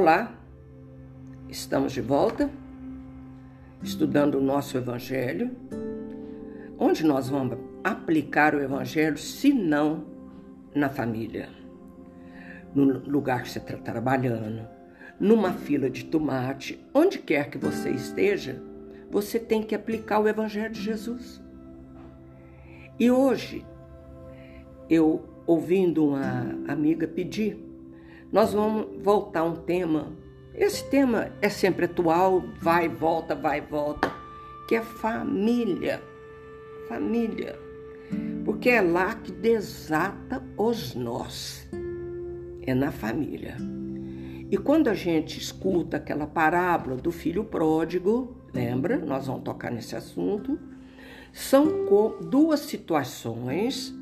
Olá, estamos de volta estudando o nosso Evangelho, onde nós vamos aplicar o Evangelho, se não na família, no lugar que você está trabalhando, numa fila de tomate, onde quer que você esteja, você tem que aplicar o Evangelho de Jesus. E hoje, eu ouvindo uma amiga pedir nós vamos voltar a um tema. Esse tema é sempre atual, vai e volta, vai e volta, que é família. Família. Porque é lá que desata os nós. É na família. E quando a gente escuta aquela parábola do filho pródigo, lembra? Nós vamos tocar nesse assunto. São duas situações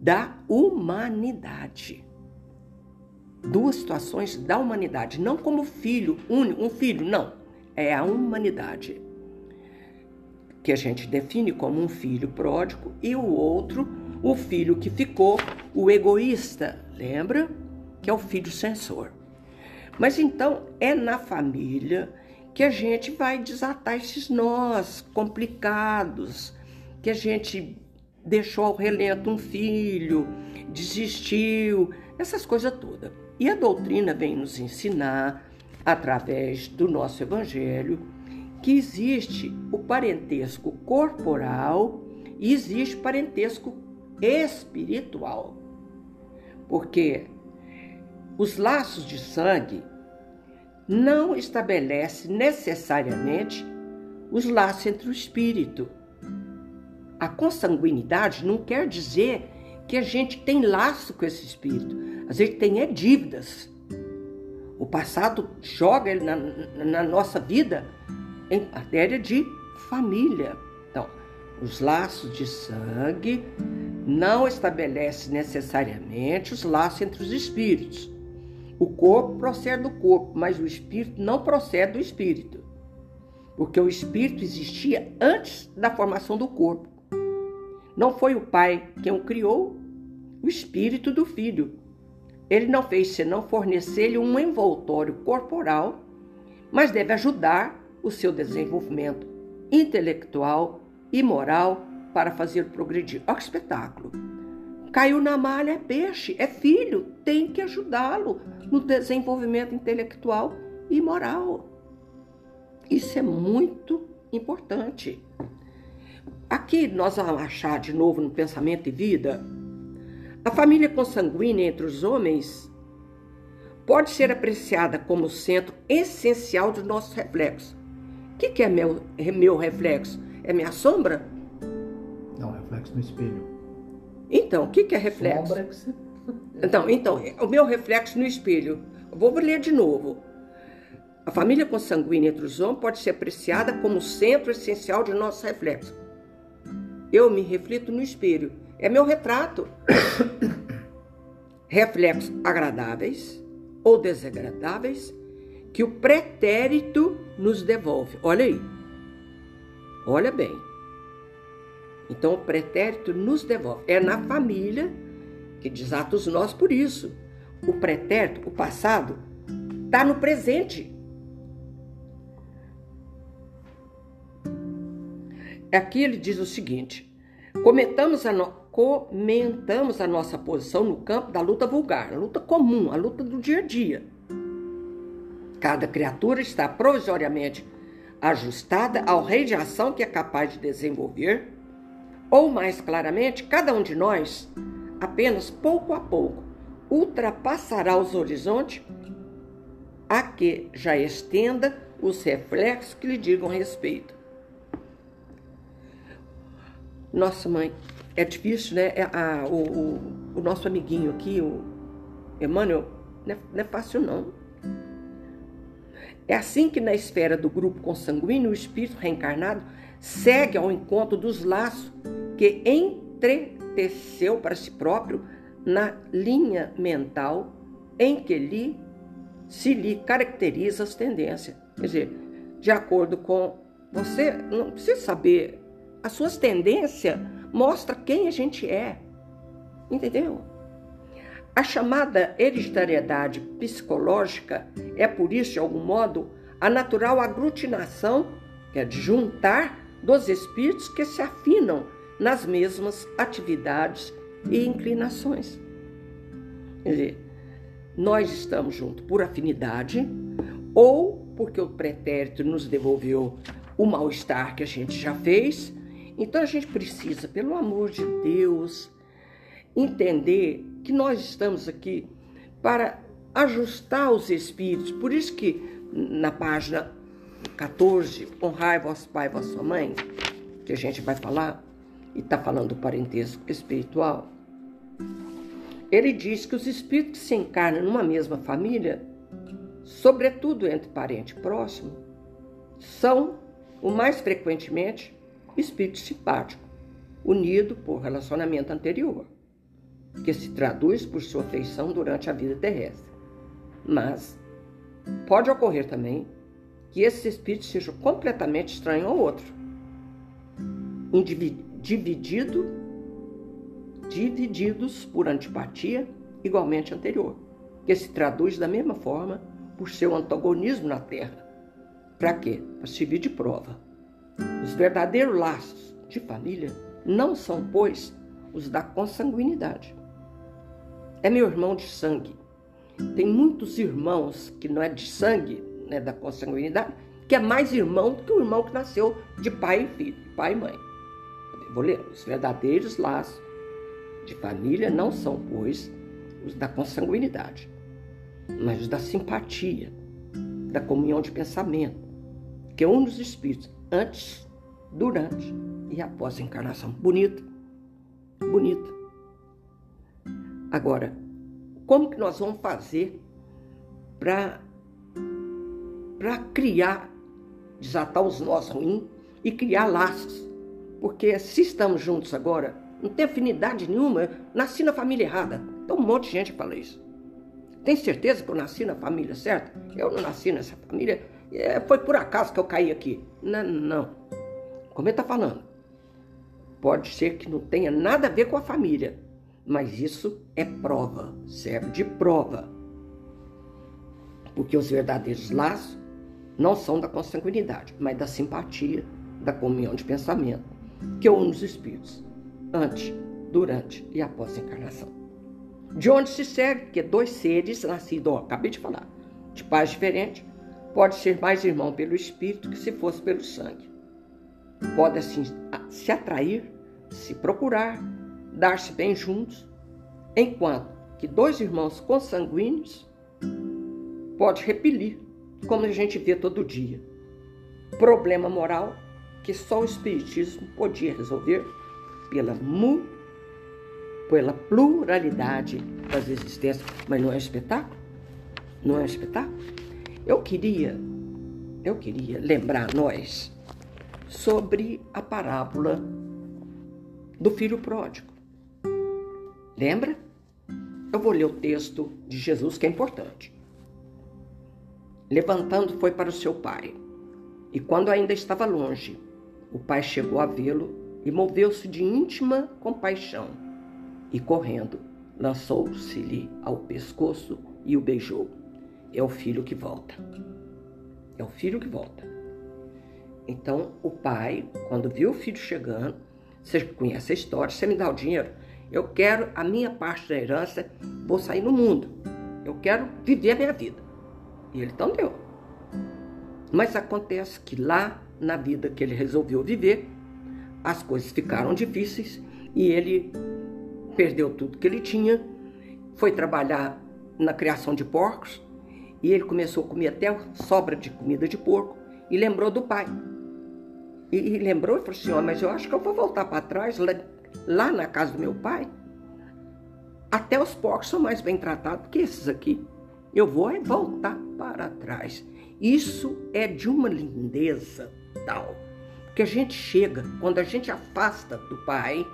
da humanidade duas situações da humanidade, não como filho único, um filho, não. É a humanidade que a gente define como um filho pródigo e o outro, o filho que ficou, o egoísta, lembra? Que é o filho censor. Mas então é na família que a gente vai desatar esses nós complicados, que a gente deixou ao relento um filho, desistiu, essas coisas todas. E a doutrina vem nos ensinar, através do nosso evangelho, que existe o parentesco corporal e existe o parentesco espiritual. Porque os laços de sangue não estabelece necessariamente os laços entre o espírito. A consanguinidade não quer dizer que a gente tem laço com esse espírito. A gente tem é dívidas. O passado joga ele na, na nossa vida em matéria de família. Então, os laços de sangue não estabelecem necessariamente os laços entre os espíritos. O corpo procede do corpo, mas o espírito não procede do espírito. Porque o espírito existia antes da formação do corpo. Não foi o pai quem o criou, o espírito do filho. Ele não fez senão fornecer-lhe um envoltório corporal, mas deve ajudar o seu desenvolvimento intelectual e moral para fazer progredir. Olha que espetáculo! Caiu na malha, é peixe, é filho, tem que ajudá-lo no desenvolvimento intelectual e moral. Isso é muito importante. Aqui nós vamos achar de novo no Pensamento e Vida a família consanguínea entre os homens pode ser apreciada como centro essencial do nosso reflexo. O que, que é meu, é meu reflexo? É minha sombra? Não, reflexo no espelho. Então, o que, que é reflexo? Sombra que você... Então, então, o meu reflexo no espelho. Vou ler de novo. A família consanguínea entre os homens pode ser apreciada como centro essencial de nosso reflexo. Eu me reflito no espelho é meu retrato. Reflexos agradáveis ou desagradáveis que o pretérito nos devolve. Olha aí. Olha bem. Então, o pretérito nos devolve. É na família que desata os nós por isso. O pretérito, o passado, está no presente. Aqui ele diz o seguinte: comentamos a, no comentamos a nossa posição no campo da luta vulgar, a luta comum, a luta do dia a dia. Cada criatura está provisoriamente ajustada ao rei de ação que é capaz de desenvolver, ou mais claramente, cada um de nós, apenas pouco a pouco, ultrapassará os horizontes a que já estenda os reflexos que lhe digam respeito. Nossa mãe, é difícil, né? É, a, o, o, o, nosso amiguinho aqui, o Emmanuel, não é, não é fácil não. É assim que na esfera do grupo consanguíneo, o espírito reencarnado segue ao encontro dos laços que entreteceu para si próprio na linha mental em que lhe, se lhe caracteriza as tendências. Quer dizer, de acordo com você, não precisa saber as suas tendências mostra quem a gente é. Entendeu? A chamada hereditariedade psicológica é, por isso, de algum modo, a natural aglutinação, que é de juntar, dos espíritos que se afinam nas mesmas atividades e inclinações. Quer dizer, nós estamos juntos por afinidade ou porque o pretérito nos devolveu o mal-estar que a gente já fez. Então a gente precisa, pelo amor de Deus, entender que nós estamos aqui para ajustar os espíritos. Por isso que na página 14, honrai vosso pai e vossa mãe, que a gente vai falar, e está falando do parentesco espiritual, ele diz que os espíritos que se encarnam numa mesma família, sobretudo entre parente próximo, são, o mais frequentemente, espírito simpático, unido por relacionamento anterior que se traduz por sua feição durante a vida terrestre. Mas pode ocorrer também que esse espírito seja completamente estranho ao outro, dividido, divididos por antipatia igualmente anterior, que se traduz da mesma forma por seu antagonismo na Terra. Para quê? Para servir de prova. Os verdadeiros laços de família não são, pois, os da consanguinidade, é meu irmão de sangue. Tem muitos irmãos que não é de sangue, né, da consanguinidade, que é mais irmão do que o irmão que nasceu de pai e filho, pai e mãe. Vou ler. Os verdadeiros laços de família não são, pois, os da consanguinidade, mas os da simpatia, da comunhão de pensamento, que une os espíritos antes, durante e após a encarnação. Bonito, bonito. Agora, como que nós vamos fazer para para criar, desatar os nós ruins e criar laços? Porque se estamos juntos agora, não tem afinidade nenhuma, nasci na família errada. Então um monte de gente fala isso. Tem certeza que eu nasci na família certa? Eu não nasci nessa família, é, foi por acaso que eu caí aqui. Não, não. Como ele está falando? Pode ser que não tenha nada a ver com a família, mas isso é prova, serve de prova. Porque os verdadeiros laços não são da consanguinidade, mas da simpatia, da comunhão de pensamento, que une os espíritos, antes, durante e após a encarnação. De onde se segue que dois seres nascidos, ó, acabei de falar, de pais diferentes, pode ser mais irmão pelo espírito que se fosse pelo sangue. Pode assim se atrair, se procurar, dar-se bem juntos, enquanto que dois irmãos consanguíneos pode repelir, como a gente vê todo dia. Problema moral que só o Espiritismo podia resolver pela, mu, pela pluralidade das existências. Mas não é um espetáculo? Não é um espetáculo? Eu queria, eu queria lembrar nós sobre a parábola do filho pródigo. Lembra? Eu vou ler o texto de Jesus que é importante. Levantando foi para o seu pai, e quando ainda estava longe, o pai chegou a vê-lo e moveu-se de íntima compaixão, e correndo, lançou-se-lhe ao pescoço e o beijou. É o filho que volta. É o filho que volta. Então, o pai, quando viu o filho chegando, você conhece a história, você me dá o dinheiro, eu quero a minha parte da herança, vou sair no mundo. Eu quero viver a minha vida. E ele então deu. Mas acontece que lá na vida que ele resolveu viver, as coisas ficaram difíceis e ele perdeu tudo que ele tinha, foi trabalhar na criação de porcos e ele começou a comer até sobra de comida de porco e lembrou do pai. E, e lembrou e falou assim: oh, Mas eu acho que eu vou voltar para trás, lá na casa do meu pai, até os porcos são mais bem tratados que esses aqui. Eu vou é voltar para trás. Isso é de uma lindeza tal que a gente chega quando a gente afasta do pai,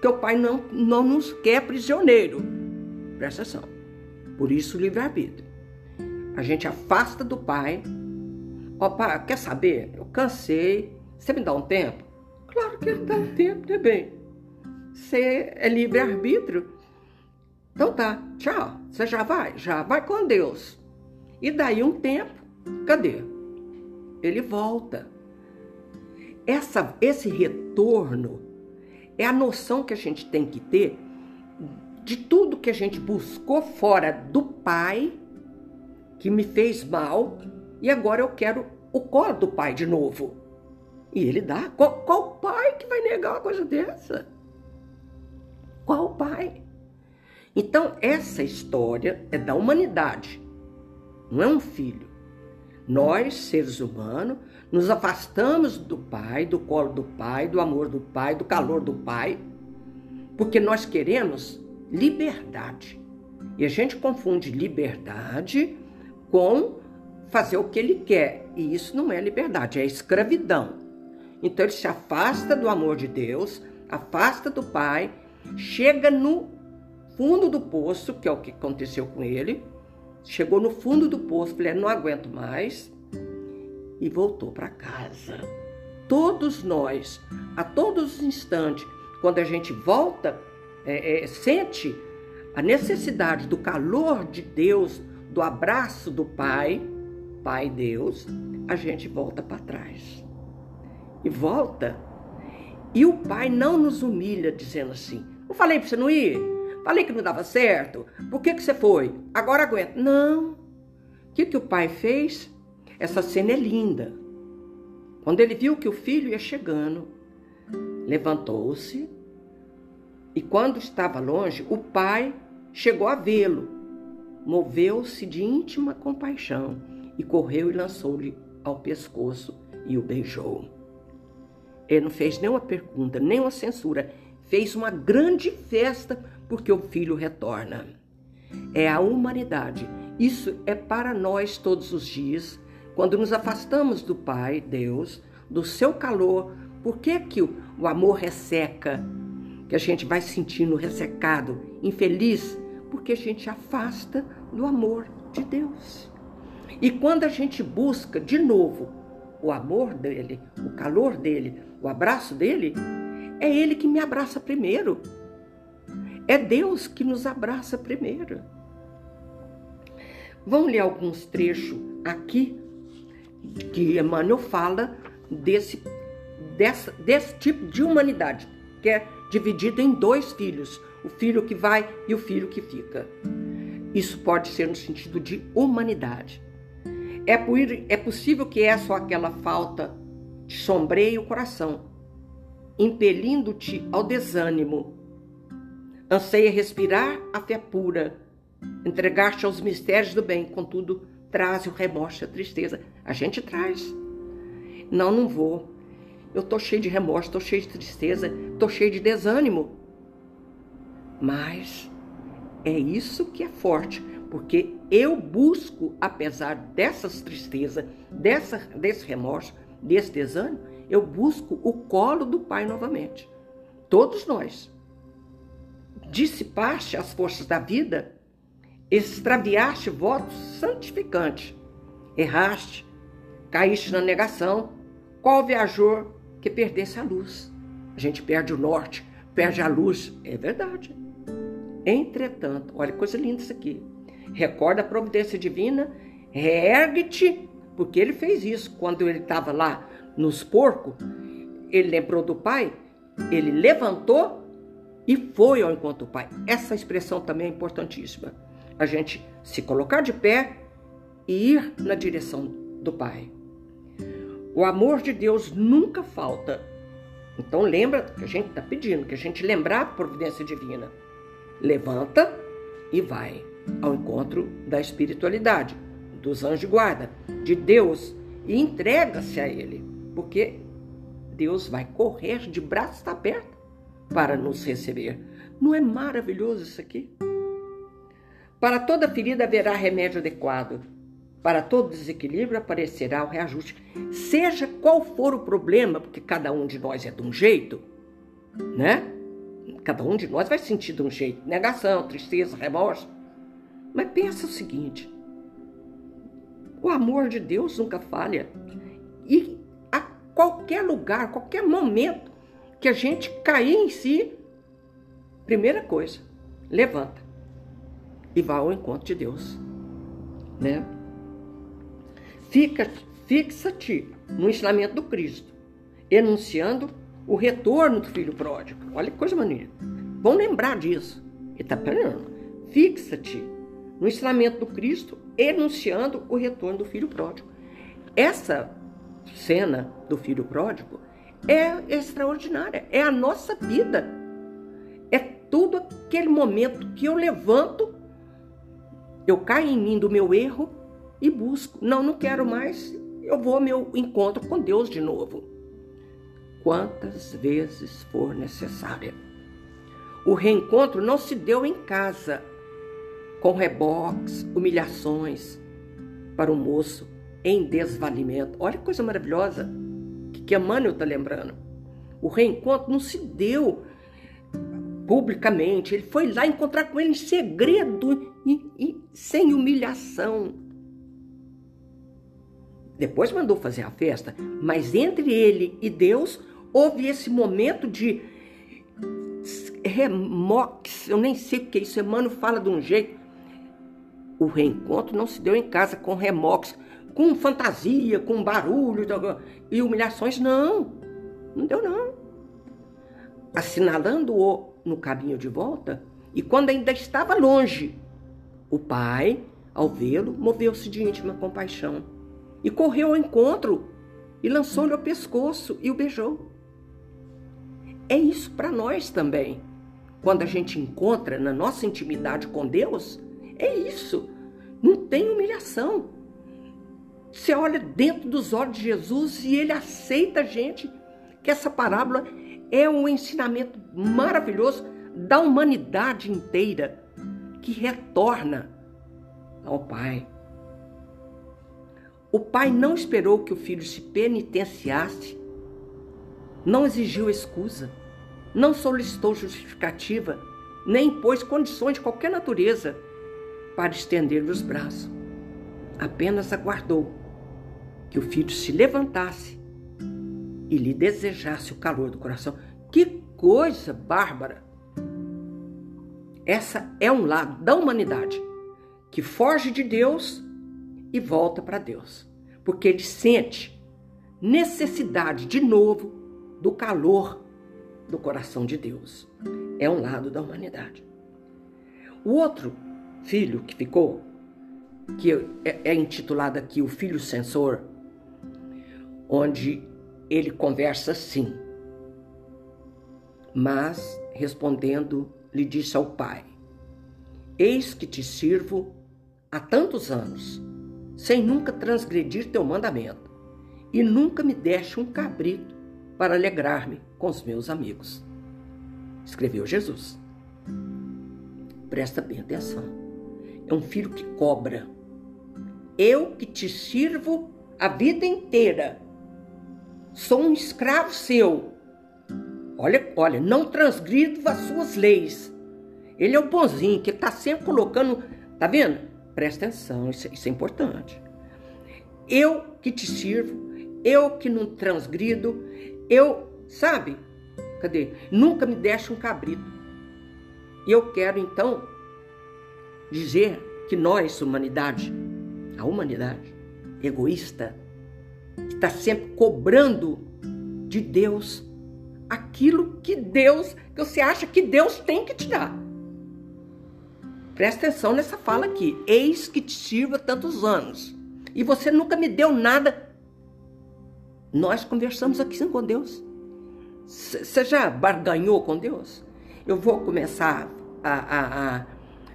que o pai não, não nos quer prisioneiro. Presta atenção. Por isso livre-arbítrio. A gente afasta do pai. Ó, pai, quer saber? Eu cansei. Você me dá um tempo? Claro que dá um tempo, né, bem? Você é livre-arbítrio. Então tá, tchau. Você já vai? Já vai com Deus. E daí um tempo, cadê? Ele volta. Essa, esse retorno é a noção que a gente tem que ter de tudo que a gente buscou fora do pai, que me fez mal, e agora eu quero o colo do pai de novo. E ele dá. Qual, qual pai que vai negar uma coisa dessa? Qual pai? Então, essa história é da humanidade, não é um filho. Nós, seres humanos, nos afastamos do pai, do colo do pai, do amor do pai, do calor do pai, porque nós queremos liberdade. E a gente confunde liberdade com fazer o que ele quer. E isso não é liberdade, é escravidão. Então ele se afasta do amor de Deus, afasta do pai, chega no fundo do poço, que é o que aconteceu com ele. Chegou no fundo do poço, falei, não aguento mais, e voltou para casa. Todos nós, a todos os instantes, quando a gente volta, é, é, sente a necessidade do calor de Deus, do abraço do Pai, Pai Deus, a gente volta para trás. E volta. E o Pai não nos humilha dizendo assim: Não falei para você não ir? Falei que não dava certo? Por que, que você foi? Agora aguenta. Não. O que, que o pai fez? Essa cena é linda. Quando ele viu que o filho ia chegando, levantou-se e, quando estava longe, o pai chegou a vê-lo. Moveu-se de íntima compaixão e correu e lançou-lhe ao pescoço e o beijou. Ele não fez nenhuma pergunta, nenhuma censura, fez uma grande festa porque o filho retorna. É a humanidade. Isso é para nós todos os dias. Quando nos afastamos do Pai, Deus, do seu calor, por que, que o, amor resseca? Que a gente vai sentindo ressecado, infeliz? Porque a gente afasta do amor de Deus. E quando a gente busca de novo o amor dele, o calor dele, o abraço dele, é ele que me abraça primeiro. É Deus que nos abraça primeiro. Vamos ler alguns trechos aqui que Emmanuel fala desse, desse tipo de humanidade, que é dividido em dois filhos, o filho que vai e o filho que fica. Isso pode ser no sentido de humanidade. É, por, é possível que essa ou aquela falta te sombreie o coração, impelindo-te ao desânimo, Anseia respirar a fé pura, entregar-te aos mistérios do bem, contudo, traz o remorso e a tristeza. A gente traz. Não, não vou. Eu tô cheio de remorso, tô cheio de tristeza, tô cheio de desânimo. Mas é isso que é forte, porque eu busco, apesar dessas tristezas, dessa, desse remorso, desse desânimo, eu busco o colo do Pai novamente. Todos nós dissipaste as forças da vida, extraviaste votos santificantes, erraste, caíste na negação. Qual viajor que perdesse a luz? A gente perde o norte, perde a luz. É verdade. Entretanto, olha que coisa linda isso aqui. Recorda a providência divina, reergue-te, porque ele fez isso quando ele estava lá nos porcos. Ele lembrou do pai, ele levantou e foi ao encontro do Pai. Essa expressão também é importantíssima. A gente se colocar de pé e ir na direção do Pai. O amor de Deus nunca falta. Então lembra que a gente está pedindo, que a gente lembrar a providência divina. Levanta e vai ao encontro da espiritualidade, dos anjos de guarda, de Deus e entrega-se a Ele, porque Deus vai correr de braços abertos para nos receber. Não é maravilhoso isso aqui? Para toda ferida haverá remédio adequado. Para todo desequilíbrio aparecerá o reajuste. Seja qual for o problema, porque cada um de nós é de um jeito, né? Cada um de nós vai sentir de um jeito. Negação, tristeza, remorso. Mas pensa o seguinte: o amor de Deus nunca falha. E a qualquer lugar, qualquer momento, que a gente cair em si, primeira coisa, levanta. e vá ao encontro de Deus, né? Fica, fixa-te no ensinamento do Cristo, enunciando o retorno do filho pródigo. Olha que coisa maneira. Vamos lembrar disso. Ele está falando. Fixa-te no ensinamento do Cristo, enunciando o retorno do filho pródigo. Essa cena do filho pródigo é extraordinária. É a nossa vida. É tudo aquele momento que eu levanto, eu caio em mim do meu erro e busco. Não, não quero mais. Eu vou ao meu encontro com Deus de novo. Quantas vezes for necessária. O reencontro não se deu em casa, com reboques, humilhações para o moço em desvalimento. Olha que coisa maravilhosa que Emmanuel está lembrando. O reencontro não se deu publicamente, ele foi lá encontrar com ele em segredo e, e sem humilhação. Depois mandou fazer a festa, mas entre ele e Deus houve esse momento de remox, eu nem sei o que é isso, Emmanuel fala de um jeito. O reencontro não se deu em casa com remox, com fantasia, com barulho e humilhações, não. Não deu, não. Assinalando-o no caminho de volta, e quando ainda estava longe, o pai, ao vê-lo, moveu-se de íntima compaixão e correu ao encontro e lançou-lhe o pescoço e o beijou. É isso para nós também. Quando a gente encontra na nossa intimidade com Deus, é isso. Não tem humilhação. Você olha dentro dos olhos de Jesus e ele aceita a gente. Que essa parábola é um ensinamento maravilhoso da humanidade inteira que retorna ao Pai. O pai não esperou que o filho se penitenciasse, não exigiu excusa, não solicitou justificativa, nem impôs condições de qualquer natureza para estender-lhe os braços. Apenas aguardou que o filho se levantasse e lhe desejasse o calor do coração. Que coisa bárbara! Essa é um lado da humanidade que foge de Deus e volta para Deus, porque ele sente necessidade de novo do calor do coração de Deus. É um lado da humanidade. O outro filho que ficou, que é, é intitulado aqui o filho censor, onde ele conversa assim. Mas, respondendo, lhe disse ao pai: Eis que te sirvo há tantos anos, sem nunca transgredir teu mandamento, e nunca me deste um cabrito para alegrar-me com os meus amigos. Escreveu Jesus. Presta bem atenção. É um filho que cobra. Eu que te sirvo a vida inteira sou um escravo seu. Olha, olha, não transgrido as suas leis. Ele é o bonzinho que está sempre colocando. Tá vendo? Presta atenção, isso, isso é importante. Eu que te sirvo, eu que não transgrido, eu, sabe? Cadê? Nunca me deixe um cabrito. E eu quero então dizer que nós, humanidade, a humanidade egoísta, está sempre cobrando de Deus aquilo que Deus, que você acha que Deus tem que te dar. Presta atenção nessa fala aqui. Eis que te sirva tantos anos. E você nunca me deu nada. Nós conversamos aqui com Deus. Você já barganhou com Deus? Eu vou começar a, a, a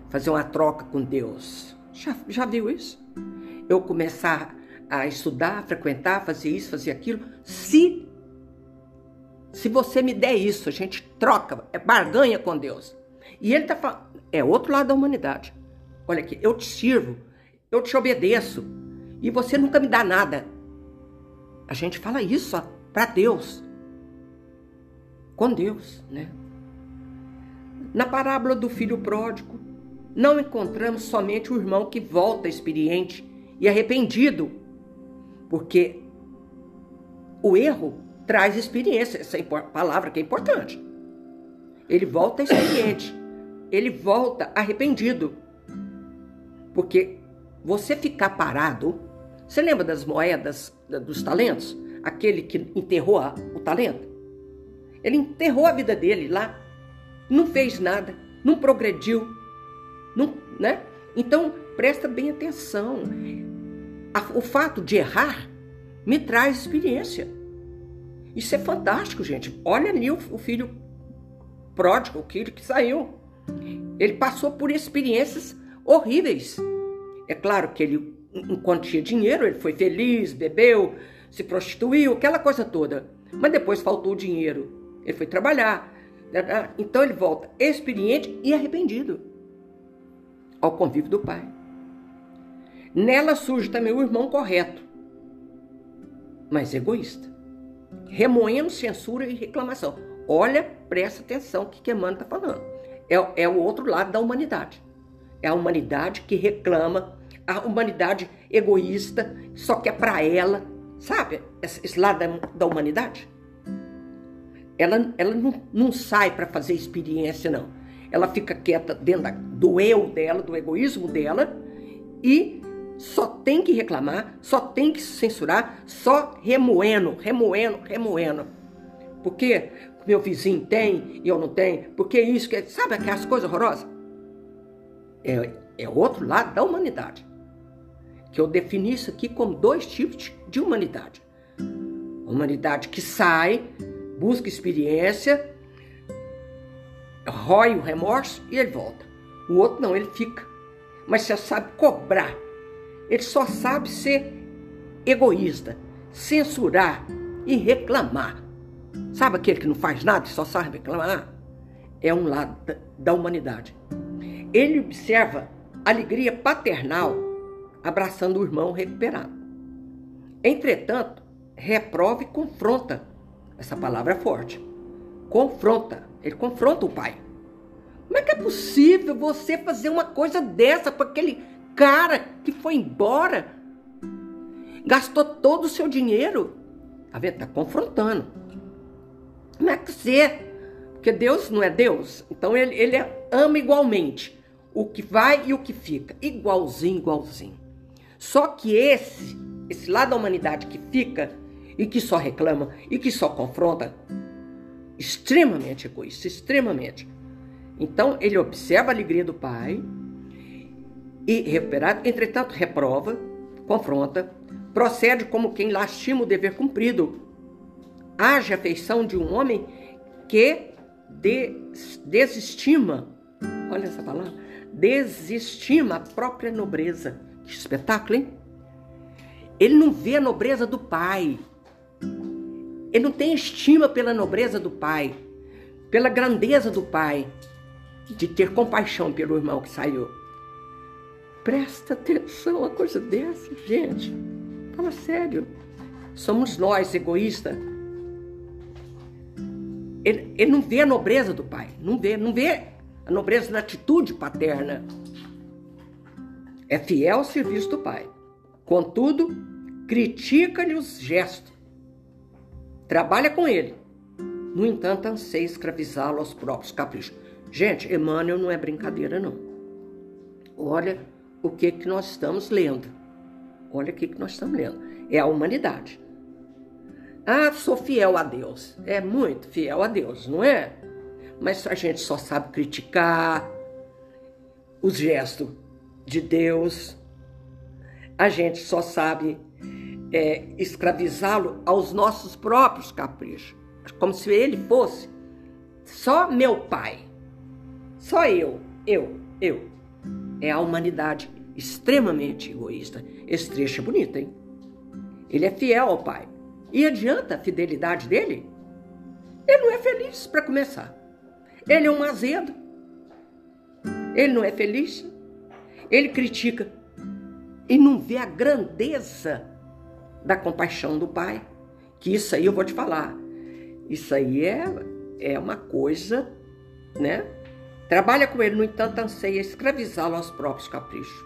fazer uma troca com Deus. Já, já viu isso? Eu começar a estudar, frequentar, fazer isso, fazer aquilo. Se se você me der isso, a gente troca, é barganha com Deus. E ele está falando, é outro lado da humanidade. Olha aqui, eu te sirvo, eu te obedeço, e você nunca me dá nada. A gente fala isso para Deus. Com Deus, né? Na parábola do filho pródigo, não encontramos somente o irmão que volta experiente e arrependido porque o erro traz experiência, essa é palavra que é importante. Ele volta experiente, ele volta arrependido. Porque você ficar parado, você lembra das moedas dos talentos? Aquele que enterrou o talento? Ele enterrou a vida dele lá, não fez nada, não progrediu, não, né? Então presta bem atenção. O fato de errar me traz experiência. Isso é fantástico, gente. Olha ali o, filho pródigo, o filho que saiu. Ele passou por experiências horríveis. É claro que ele, enquanto tinha dinheiro, ele foi feliz, bebeu, se prostituiu, aquela coisa toda. Mas depois faltou o dinheiro. Ele foi trabalhar. Então ele volta experiente e arrependido ao convívio do pai. Nela surge também o irmão correto, mas egoísta, remoendo censura e reclamação. Olha, presta atenção o que, Emmanuel está falando. É, é o outro lado da humanidade. É a humanidade que reclama, a humanidade egoísta, só que é para ela, sabe? Esse lado da, da humanidade. Ela, ela não, não sai para fazer experiência, não. Ela fica quieta dentro do eu dela, do egoísmo dela, e só tem que reclamar, só tem que censurar, só remoendo, remoendo, remoendo. Porque meu vizinho tem e eu não tenho, porque isso, que sabe aquelas coisas horrorosas? É, é outro lado da humanidade. Que eu defini isso aqui como dois tipos de humanidade. humanidade que sai, busca experiência, rói o remorso e ele volta. O outro não, ele fica. Mas você sabe cobrar. Ele só sabe ser egoísta, censurar e reclamar. Sabe aquele que não faz nada e só sabe reclamar? É um lado da humanidade. Ele observa alegria paternal abraçando o irmão recuperado. Entretanto, reprova e confronta. Essa palavra é forte. Confronta. Ele confronta o pai. Como é que é possível você fazer uma coisa dessa com aquele cara que foi embora? Gastou todo o seu dinheiro. Tá vendo? Tá confrontando. Como é que você. Porque Deus não é Deus. Então ele, ele ama igualmente o que vai e o que fica. Igualzinho, igualzinho. Só que esse, esse lado da humanidade que fica e que só reclama e que só confronta, extremamente egoísta, extremamente. Então ele observa a alegria do pai e recuperado, entretanto reprova, confronta, procede como quem lastima o dever cumprido. Haja afeição de um homem que des desestima, olha essa palavra, desestima a própria nobreza. Que espetáculo, hein? Ele não vê a nobreza do pai. Ele não tem estima pela nobreza do pai, pela grandeza do pai, de ter compaixão pelo irmão que saiu. Presta atenção a coisa dessa, gente. Fala sério. Somos nós, egoístas. Ele, ele não vê a nobreza do pai, não vê, não vê a nobreza na atitude paterna. É fiel ao serviço do pai. Contudo, critica-lhe os gestos. Trabalha com ele. No entanto, anseia escravizá-lo aos próprios caprichos. Gente, Emmanuel não é brincadeira, não. Olha o que, que nós estamos lendo. Olha o que, que nós estamos lendo. É a humanidade. Ah, sou fiel a Deus. É muito fiel a Deus, não é? Mas a gente só sabe criticar os gestos de Deus. A gente só sabe é, escravizá-lo aos nossos próprios caprichos. Como se ele fosse só meu pai. Só eu, eu, eu. É a humanidade extremamente egoísta. Esse trecho é bonito, hein? Ele é fiel ao pai. E adianta a fidelidade dele? Ele não é feliz para começar. Ele é um azedo. Ele não é feliz. Ele critica e não vê a grandeza da compaixão do pai. Que isso aí eu vou te falar. Isso aí é, é uma coisa, né? Trabalha com ele, no entanto, anseia escravizá-lo aos próprios caprichos.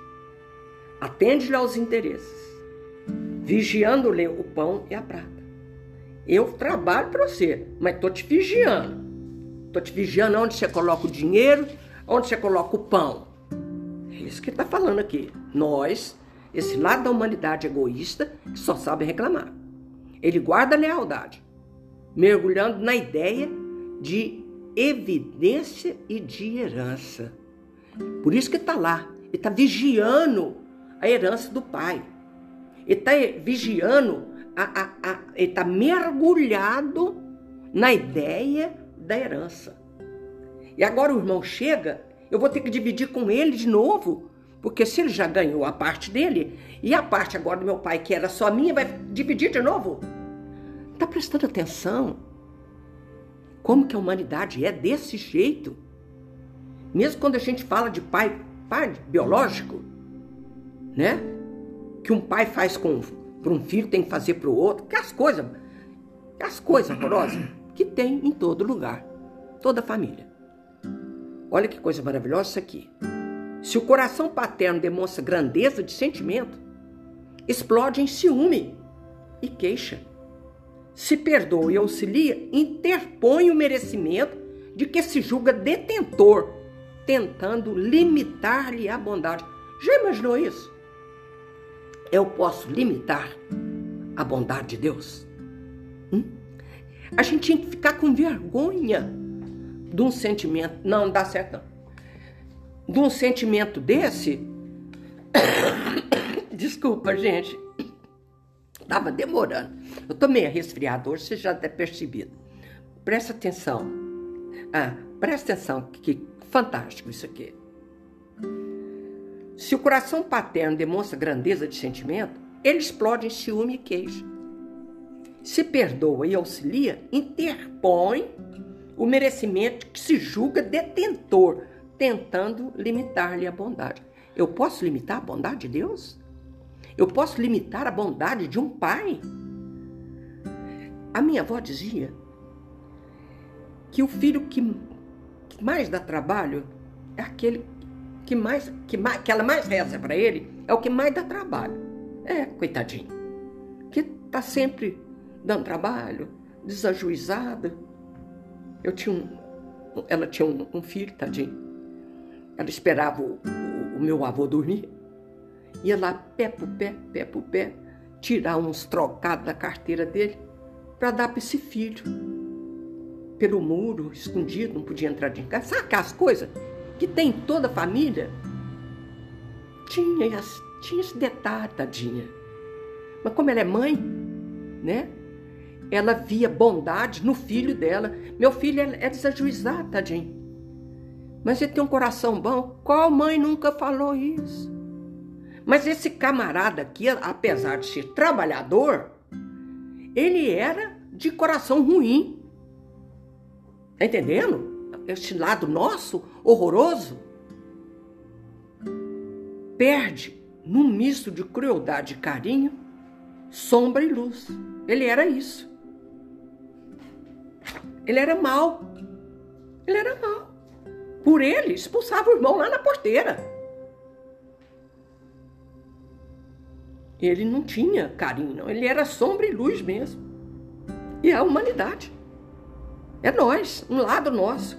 Atende-lhe aos interesses, vigiando-lhe o pão e a prata. Eu trabalho para você, mas estou te vigiando. Estou te vigiando onde você coloca o dinheiro, onde você coloca o pão. Isso que está falando aqui. Nós, esse lado da humanidade egoísta, que só sabe reclamar. Ele guarda a lealdade, mergulhando na ideia de evidência e de herança. Por isso que está lá. Ele está vigiando a herança do pai. Ele está vigiando, a, a, a, ele está mergulhado na ideia da herança. E agora o irmão chega, eu vou ter que dividir com ele de novo, porque se ele já ganhou a parte dele, e a parte agora do meu pai, que era só minha, vai dividir de novo? Está prestando atenção? Como que a humanidade é desse jeito? Mesmo quando a gente fala de pai, pai biológico, né? Que um pai faz com para um filho tem que fazer para o outro, que as coisas, as coisas horrorosas que tem em todo lugar, toda família. Olha que coisa maravilhosa isso aqui. Se o coração paterno demonstra grandeza de sentimento, explode em ciúme e queixa se perdoa e auxilia, interpõe o merecimento de que se julga detentor, tentando limitar-lhe a bondade. Já imaginou isso? Eu posso limitar a bondade de Deus? Hum? A gente tinha que ficar com vergonha de um sentimento. Não, não dá certo, não. De um sentimento desse. Desculpa, gente. Tava demorando. Eu tô meio resfriado hoje, você já deve percebido. Presta atenção. Ah, presta atenção, que, que fantástico isso aqui. Se o coração paterno demonstra grandeza de sentimento, ele explode em ciúme e queijo. Se perdoa e auxilia, interpõe o merecimento que se julga detentor, tentando limitar-lhe a bondade. Eu posso limitar a bondade de Deus? Eu posso limitar a bondade de um pai? A minha avó dizia que o filho que, mais dá trabalho é aquele que mais que, mais, que ela mais reza para ele, é o que mais dá trabalho. É, coitadinho. Que tá sempre dando trabalho, desajuizada. Eu tinha um, ela tinha um, um filho, tadinho. Ela esperava o, o, o meu avô dormir ia lá pé por pé, pé por pé, tirar uns trocados da carteira dele para dar para esse filho. Pelo muro, escondido, não podia entrar de casa. Sabe aquelas coisas que tem toda a família? Tinha, tinha esse detalhe, tadinha. Mas como ela é mãe, né? Ela via bondade no filho dela. Meu filho é, é desajuizado, tadinho. Mas ele tem um coração bom. Qual mãe nunca falou isso? Mas esse camarada aqui, apesar de ser trabalhador, ele era de coração ruim. Tá entendendo? Esse lado nosso, horroroso, perde num misto de crueldade e carinho, sombra e luz. Ele era isso. Ele era mal. Ele era mal. Por ele, expulsava o irmão lá na porteira. Ele não tinha carinho, não. Ele era sombra e luz mesmo. E a humanidade. É nós, um lado nosso.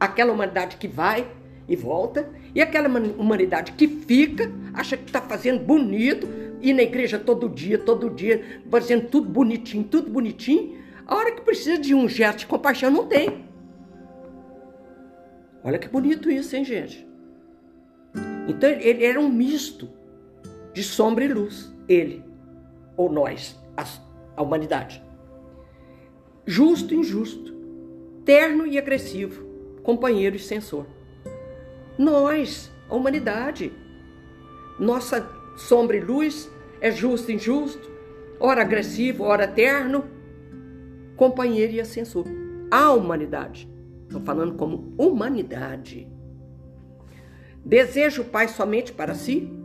Aquela humanidade que vai e volta, e aquela humanidade que fica, acha que está fazendo bonito, ir na igreja todo dia, todo dia, fazendo tudo bonitinho, tudo bonitinho. A hora que precisa de um gesto de compaixão, não tem. Olha que bonito isso, hein, gente? Então ele era um misto de sombra e luz, ele, ou nós, a, a humanidade. Justo e injusto, terno e agressivo, companheiro e censor. Nós, a humanidade, nossa sombra e luz é justo e injusto, ora agressivo, ora terno, companheiro e ascensor. A humanidade, estou falando como humanidade. Deseja o Pai somente para si?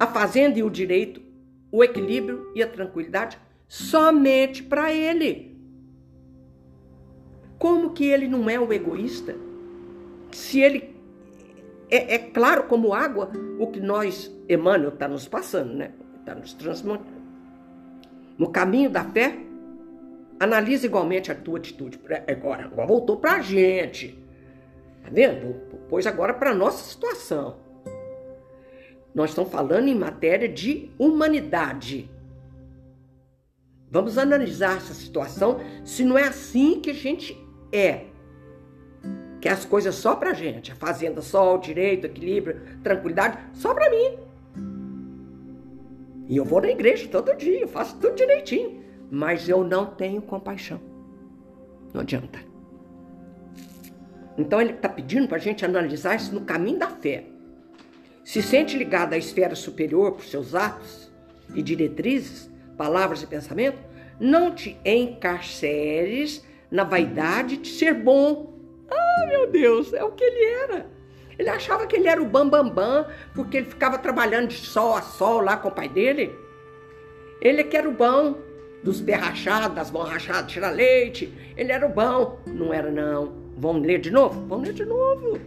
a fazenda e o direito, o equilíbrio e a tranquilidade somente para ele. Como que ele não é o egoísta? Se ele é, é claro como água o que nós, Emmanuel, está nos passando, né? Está nos transmutando. No caminho da fé, analisa igualmente a tua atitude. Agora, agora voltou para a gente. Tá vendo? Pois agora para nossa situação. Nós estamos falando em matéria de humanidade. Vamos analisar essa situação se não é assim que a gente é. Que as coisas só pra gente, a fazenda só, o direito, equilíbrio, tranquilidade, só pra mim. E eu vou na igreja todo dia, faço tudo direitinho, mas eu não tenho compaixão. Não adianta. Então ele está pedindo para a gente analisar isso no caminho da fé. Se sente ligado à esfera superior por seus atos e diretrizes, palavras e pensamento, não te encarceres na vaidade de ser bom. Ah, meu Deus, é o que ele era. Ele achava que ele era o bambambam, bam, bam, porque ele ficava trabalhando de sol a sol lá com o pai dele. Ele é que era o bom dos pés rachados, das mãos rachadas, tirar leite. Ele era o bom. Não era, não. Vamos ler de novo? Vamos ler de novo.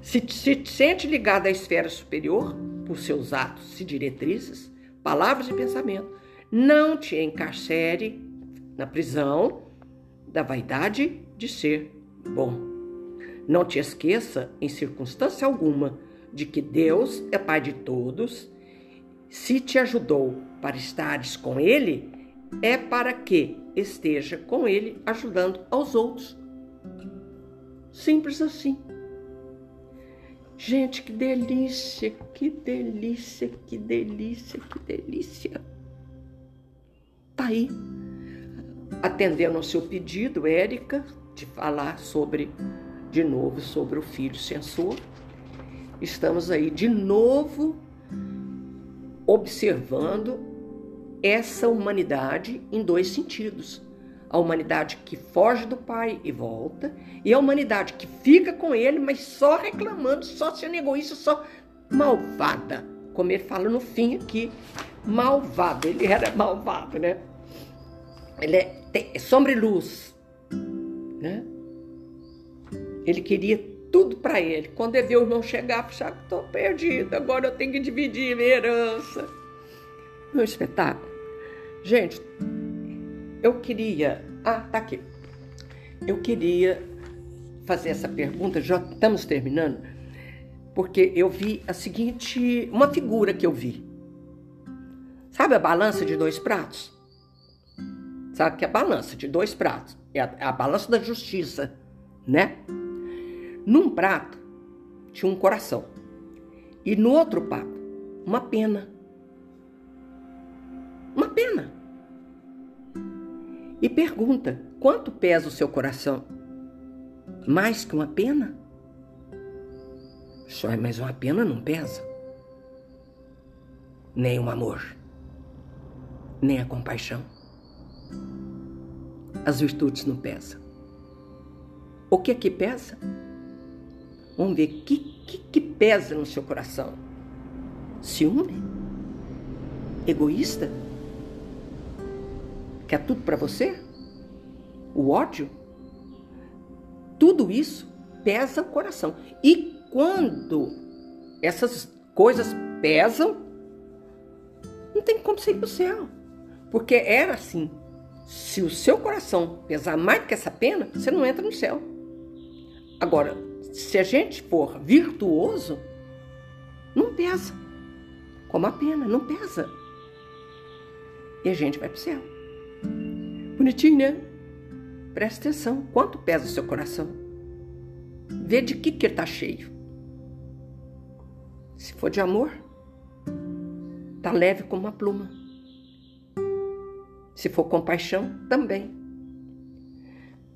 Se, se sente ligado à esfera superior por seus atos e diretrizes, palavras e pensamento, não te encarcere na prisão da vaidade de ser bom. Não te esqueça, em circunstância alguma, de que Deus é Pai de todos. Se te ajudou para estares com Ele, é para que esteja com Ele ajudando aos outros. Simples assim. Gente, que delícia, que delícia, que delícia, que delícia. Tá aí, atendendo ao seu pedido, Érica, de falar sobre, de novo, sobre o filho censor. Estamos aí de novo observando essa humanidade em dois sentidos a humanidade que foge do pai e volta, e a humanidade que fica com ele, mas só reclamando, só sendo egoísta, só malvada. Como ele fala no fim aqui, malvado. Ele era malvado, né? Ele é, é sombra e luz, né? Ele queria tudo para ele. Quando ele viu o irmão chegar, falou: estou perdido, agora eu tenho que dividir minha herança. Meu espetáculo. Gente, eu queria. Ah, tá aqui. Eu queria fazer essa pergunta, já estamos terminando, porque eu vi a seguinte. Uma figura que eu vi. Sabe a balança de dois pratos? Sabe que a balança de dois pratos? É a, é a balança da justiça, né? Num prato tinha um coração. E no outro prato, uma pena. Pena e pergunta: quanto pesa o seu coração? Mais que uma pena? Só é mais uma pena não pesa. Nem o amor, nem a compaixão. As virtudes não pesam. O que é que pesa? Vamos ver o que, que, que pesa no seu coração. Ciúme? Egoísta? Quer tudo para você? O ódio? Tudo isso pesa o coração. E quando essas coisas pesam, não tem como você ir para o céu. Porque era assim. Se o seu coração pesar mais que essa pena, você não entra no céu. Agora, se a gente for virtuoso, não pesa. Como a pena, não pesa. E a gente vai para o céu. Bonitinho, né? Presta atenção. Quanto pesa o seu coração? Vê de que que ele tá cheio. Se for de amor, tá leve como uma pluma. Se for compaixão, também.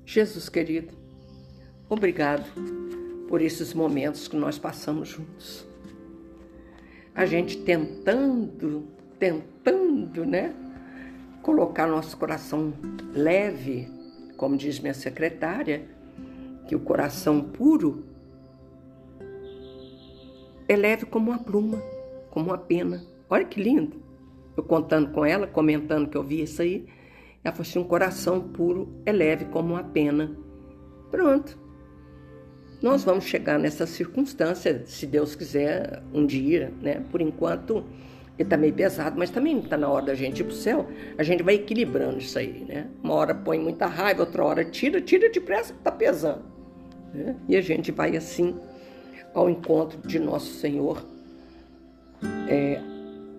Jesus querido, obrigado por esses momentos que nós passamos juntos. A gente tentando, tentando, né? Colocar nosso coração leve, como diz minha secretária, que o coração puro é leve como uma pluma, como uma pena. Olha que lindo. Eu contando com ela, comentando que eu vi isso aí, ela falou assim: um coração puro é leve como uma pena. Pronto. Nós vamos chegar nessa circunstância, se Deus quiser, um dia, né? Por enquanto, ele tá meio pesado, mas também está na hora da gente ir pro céu. A gente vai equilibrando isso aí, né? Uma hora põe muita raiva, outra hora tira, tira depressa, tá pesando. Né? E a gente vai assim ao encontro de nosso Senhor é,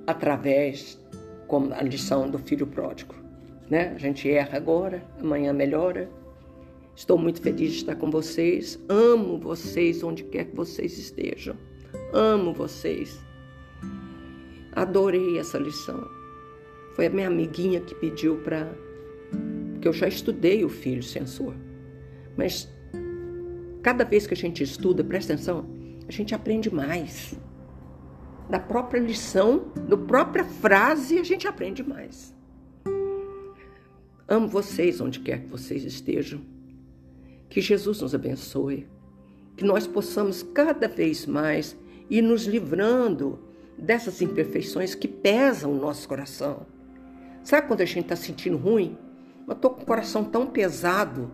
através, como a lição do filho pródigo. Né? A gente erra agora, amanhã melhora. Estou muito feliz de estar com vocês. Amo vocês onde quer que vocês estejam. Amo vocês. Adorei essa lição. Foi a minha amiguinha que pediu para. Porque eu já estudei o filho censor. Mas cada vez que a gente estuda, presta atenção, a gente aprende mais. Da própria lição, da própria frase, a gente aprende mais. Amo vocês onde quer que vocês estejam. Que Jesus nos abençoe. Que nós possamos cada vez mais ir nos livrando dessas imperfeições que pesam o nosso coração. Sabe quando a gente está sentindo ruim? Eu estou com o coração tão pesado.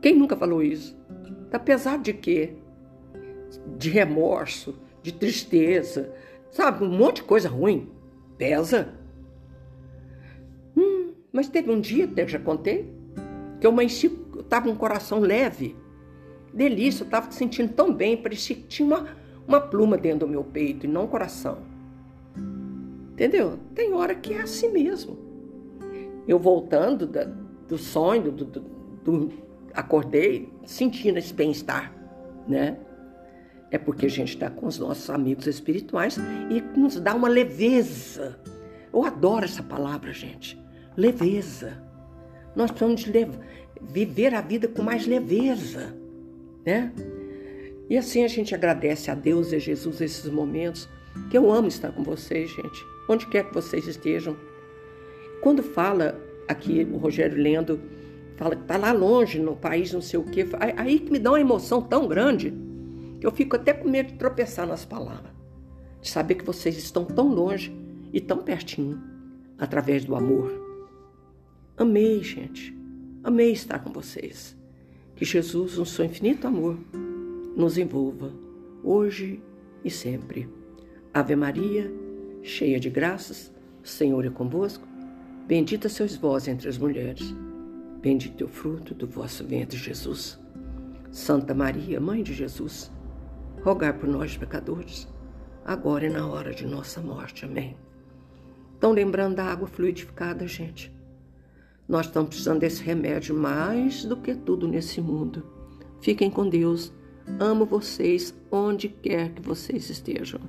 Quem nunca falou isso? Está pesado de quê? De remorso, de tristeza, sabe? Um monte de coisa ruim. Pesa. Hum, mas teve um dia, até já contei, que eu eu estava com um coração leve. Delícia, eu estava sentindo tão bem, parecia que tinha uma, uma pluma dentro do meu peito e não um coração. Entendeu? Tem hora que é assim mesmo. Eu voltando da, do sonho, do, do, do, acordei sentindo esse bem-estar, né? É porque a gente está com os nossos amigos espirituais e nos dá uma leveza. Eu adoro essa palavra, gente. Leveza. Nós precisamos de viver a vida com mais leveza, né? E assim a gente agradece a Deus e a Jesus esses momentos, que eu amo estar com vocês, gente, onde quer que vocês estejam. Quando fala aqui o Rogério lendo, fala que está lá longe, no país, não sei o quê, aí que me dá uma emoção tão grande que eu fico até com medo de tropeçar nas palavras, de saber que vocês estão tão longe e tão pertinho, através do amor. Amei, gente, amei estar com vocês. Que Jesus, no seu infinito amor, nos envolva, hoje e sempre. Ave Maria, cheia de graças, Senhor é convosco. Bendita sois vós entre as mulheres. Bendito é o fruto do vosso ventre, Jesus. Santa Maria, Mãe de Jesus, rogai por nós, pecadores, agora e na hora de nossa morte. Amém. Estão lembrando da água fluidificada, gente? Nós estamos precisando desse remédio mais do que tudo nesse mundo. Fiquem com Deus. Amo vocês onde quer que vocês estejam.